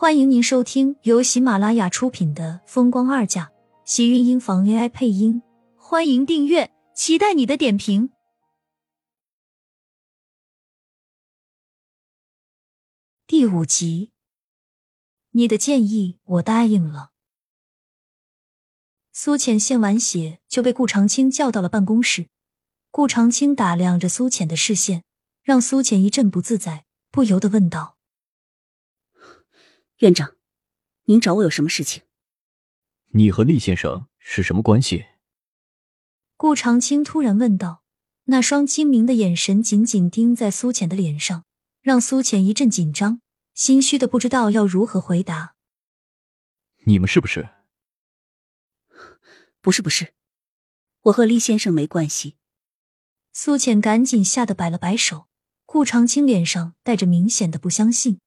欢迎您收听由喜马拉雅出品的《风光二嫁》，喜运音房 AI 配音。欢迎订阅，期待你的点评。第五集，你的建议我答应了。苏浅献完血就被顾长青叫到了办公室。顾长青打量着苏浅的视线，让苏浅一阵不自在，不由得问道。院长，您找我有什么事情？你和厉先生是什么关系？顾长青突然问道，那双精明的眼神紧紧盯在苏浅的脸上，让苏浅一阵紧张，心虚的不知道要如何回答。你们是不是？不是，不是，我和厉先生没关系。苏浅赶紧吓得摆了摆手，顾长青脸上带着明显的不相信。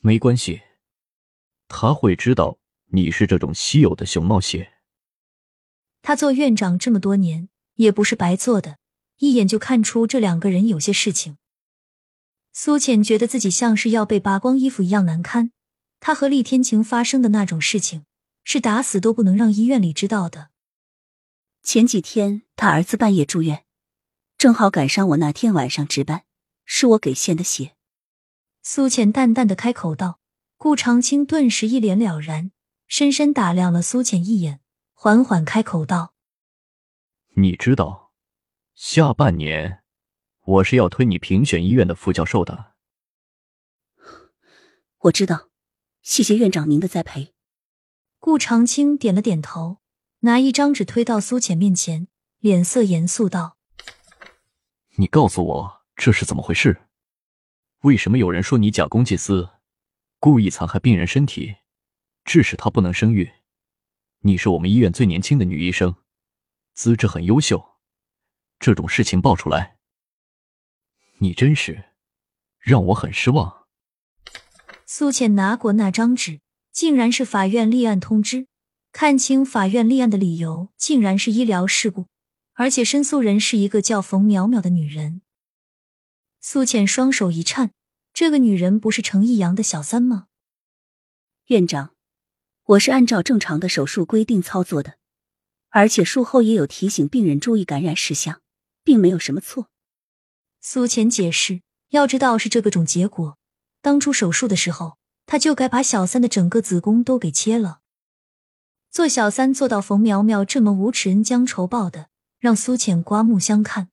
没关系，他会知道你是这种稀有的熊猫血。他做院长这么多年，也不是白做的，一眼就看出这两个人有些事情。苏浅觉得自己像是要被扒光衣服一样难堪。他和厉天晴发生的那种事情，是打死都不能让医院里知道的。前几天他儿子半夜住院，正好赶上我那天晚上值班，是我给献的血。苏浅淡淡的开口道，顾长青顿时一脸了然，深深打量了苏浅一眼，缓缓开口道：“你知道，下半年我是要推你评选医院的副教授的。”我知道，谢谢院长您的栽培。顾长青点了点头，拿一张纸推到苏浅面前，脸色严肃道：“你告诉我这是怎么回事？”为什么有人说你假公济私，故意残害病人身体，致使她不能生育？你是我们医院最年轻的女医生，资质很优秀，这种事情爆出来，你真是让我很失望。苏浅拿过那张纸，竟然是法院立案通知。看清法院立案的理由，竟然是医疗事故，而且申诉人是一个叫冯淼淼的女人。苏浅双手一颤，这个女人不是程逸阳的小三吗？院长，我是按照正常的手术规定操作的，而且术后也有提醒病人注意感染事项，并没有什么错。苏浅解释，要知道是这个种结果，当初手术的时候，他就该把小三的整个子宫都给切了。做小三做到冯苗苗这么无耻、恩将仇报的，让苏浅刮目相看。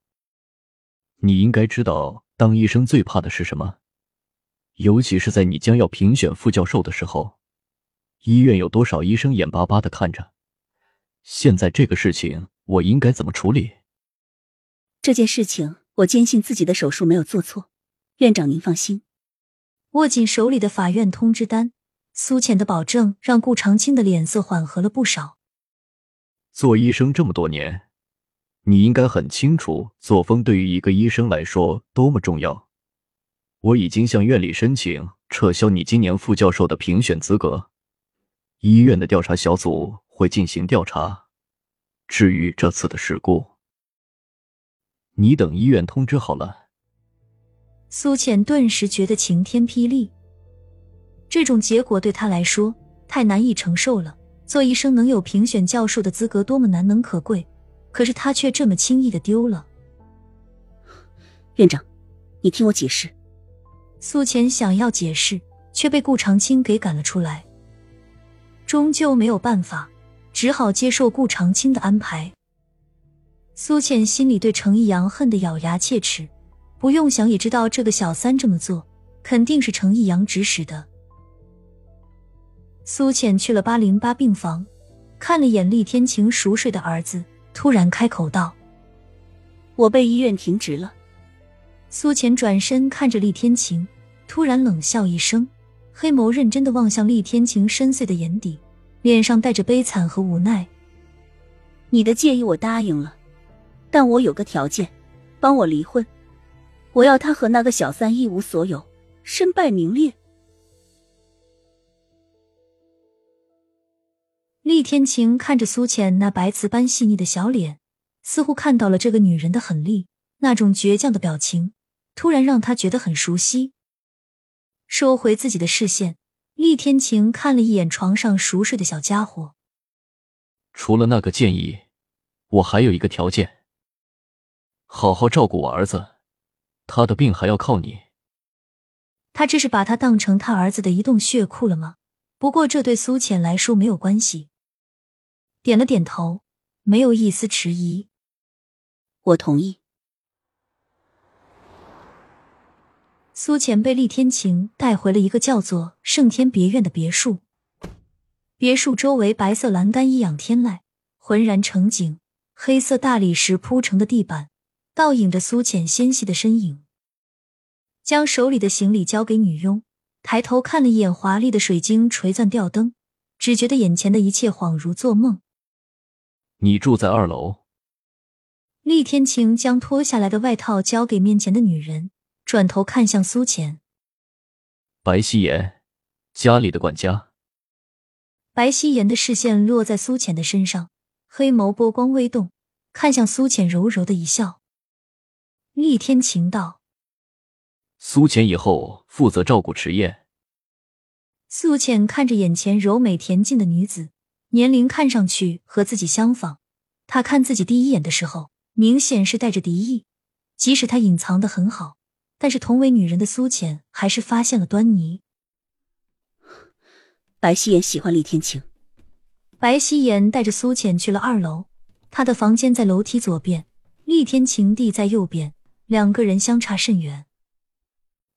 你应该知道。当医生最怕的是什么？尤其是在你将要评选副教授的时候，医院有多少医生眼巴巴的看着？现在这个事情，我应该怎么处理？这件事情，我坚信自己的手术没有做错，院长您放心。握紧手里的法院通知单，苏浅的保证让顾长青的脸色缓和了不少。做医生这么多年。你应该很清楚，作风对于一个医生来说多么重要。我已经向院里申请撤销你今年副教授的评选资格，医院的调查小组会进行调查。至于这次的事故，你等医院通知好了。苏浅顿时觉得晴天霹雳，这种结果对他来说太难以承受了。做医生能有评选教授的资格，多么难能可贵。可是他却这么轻易的丢了。院长，你听我解释。苏浅想要解释，却被顾长青给赶了出来。终究没有办法，只好接受顾长青的安排。苏浅心里对程逸阳恨得咬牙切齿，不用想也知道这个小三这么做，肯定是程逸阳指使的。苏浅去了八零八病房，看了眼厉天晴熟睡的儿子。突然开口道：“我被医院停职了。”苏浅转身看着厉天晴，突然冷笑一声，黑眸认真的望向厉天晴深邃的眼底，脸上带着悲惨和无奈。“你的建议我答应了，但我有个条件，帮我离婚，我要他和那个小三一无所有，身败名裂。”厉天晴看着苏浅那白瓷般细腻的小脸，似乎看到了这个女人的狠厉，那种倔强的表情，突然让他觉得很熟悉。收回自己的视线，厉天晴看了一眼床上熟睡的小家伙，除了那个建议，我还有一个条件：好好照顾我儿子，他的病还要靠你。他这是把他当成他儿子的移动血库了吗？不过这对苏浅来说没有关系，点了点头，没有一丝迟疑。我同意。苏浅被厉天晴带回了一个叫做圣天别院的别墅。别墅周围白色栏杆一仰天籁，浑然成景。黑色大理石铺成的地板，倒映着苏浅纤细的身影。将手里的行李交给女佣，抬头看了一眼华丽的水晶垂钻吊灯，只觉得眼前的一切恍如做梦。你住在二楼。厉天晴将脱下来的外套交给面前的女人。转头看向苏浅，白希言，家里的管家。白希言的视线落在苏浅的身上，黑眸波光微动，看向苏浅，柔柔的一笑。厉天晴道：“苏浅以后负责照顾迟燕。”苏浅看着眼前柔美恬静的女子，年龄看上去和自己相仿。他看自己第一眼的时候，明显是带着敌意，即使他隐藏的很好。但是，同为女人的苏浅还是发现了端倪。白希言喜欢厉天晴。白希言带着苏浅去了二楼，他的房间在楼梯左边，厉天晴地在右边，两个人相差甚远。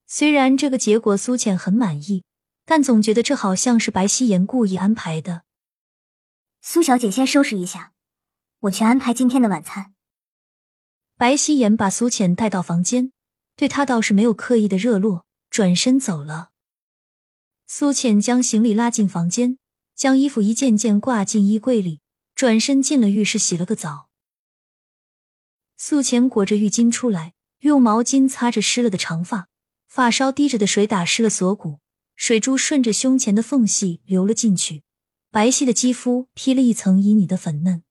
虽然这个结果苏浅很满意，但总觉得这好像是白希言故意安排的。苏小姐先收拾一下，我去安排今天的晚餐。白希言把苏浅带到房间。对她倒是没有刻意的热络，转身走了。苏浅将行李拉进房间，将衣服一件件挂进衣柜里，转身进了浴室洗了个澡。苏浅裹着浴巾出来，用毛巾擦着湿了的长发，发梢滴着的水打湿了锁骨，水珠顺着胸前的缝隙流了进去，白皙的肌肤披了一层旖旎的粉嫩。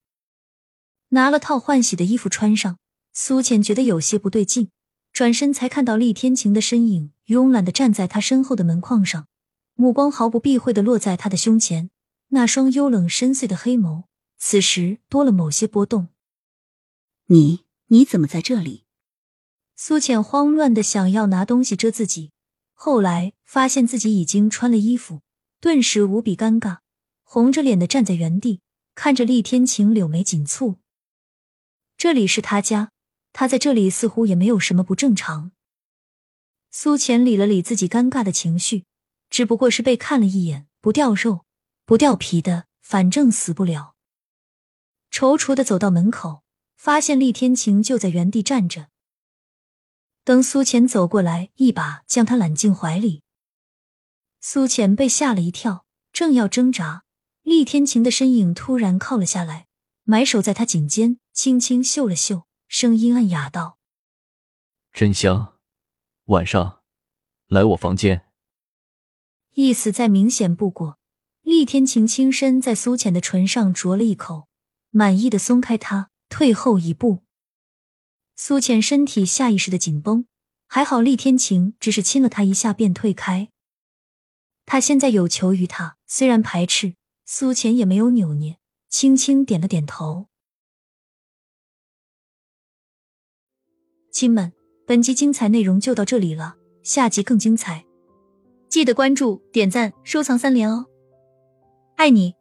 拿了套换洗的衣服穿上，苏浅觉得有些不对劲。转身才看到厉天晴的身影，慵懒的站在他身后的门框上，目光毫不避讳的落在他的胸前，那双幽冷深邃的黑眸，此时多了某些波动。你你怎么在这里？苏浅慌乱的想要拿东西遮自己，后来发现自己已经穿了衣服，顿时无比尴尬，红着脸的站在原地，看着厉天晴，柳眉紧蹙。这里是他家。他在这里似乎也没有什么不正常。苏浅理了理自己尴尬的情绪，只不过是被看了一眼，不掉肉不掉皮的，反正死不了。踌躇的走到门口，发现厉天晴就在原地站着。等苏浅走过来，一把将他揽进怀里。苏浅被吓了一跳，正要挣扎，厉天晴的身影突然靠了下来，埋手在他颈间，轻轻嗅了嗅。声音暗哑道：“真香，晚上来我房间。”意思再明显不过。厉天晴轻身在苏浅的唇上啄了一口，满意的松开他，退后一步。苏浅身体下意识的紧绷，还好厉天晴只是亲了他一下便退开。他现在有求于他，虽然排斥，苏浅也没有扭捏，轻轻点了点头。亲们，本集精彩内容就到这里了，下集更精彩，记得关注、点赞、收藏三连哦，爱你。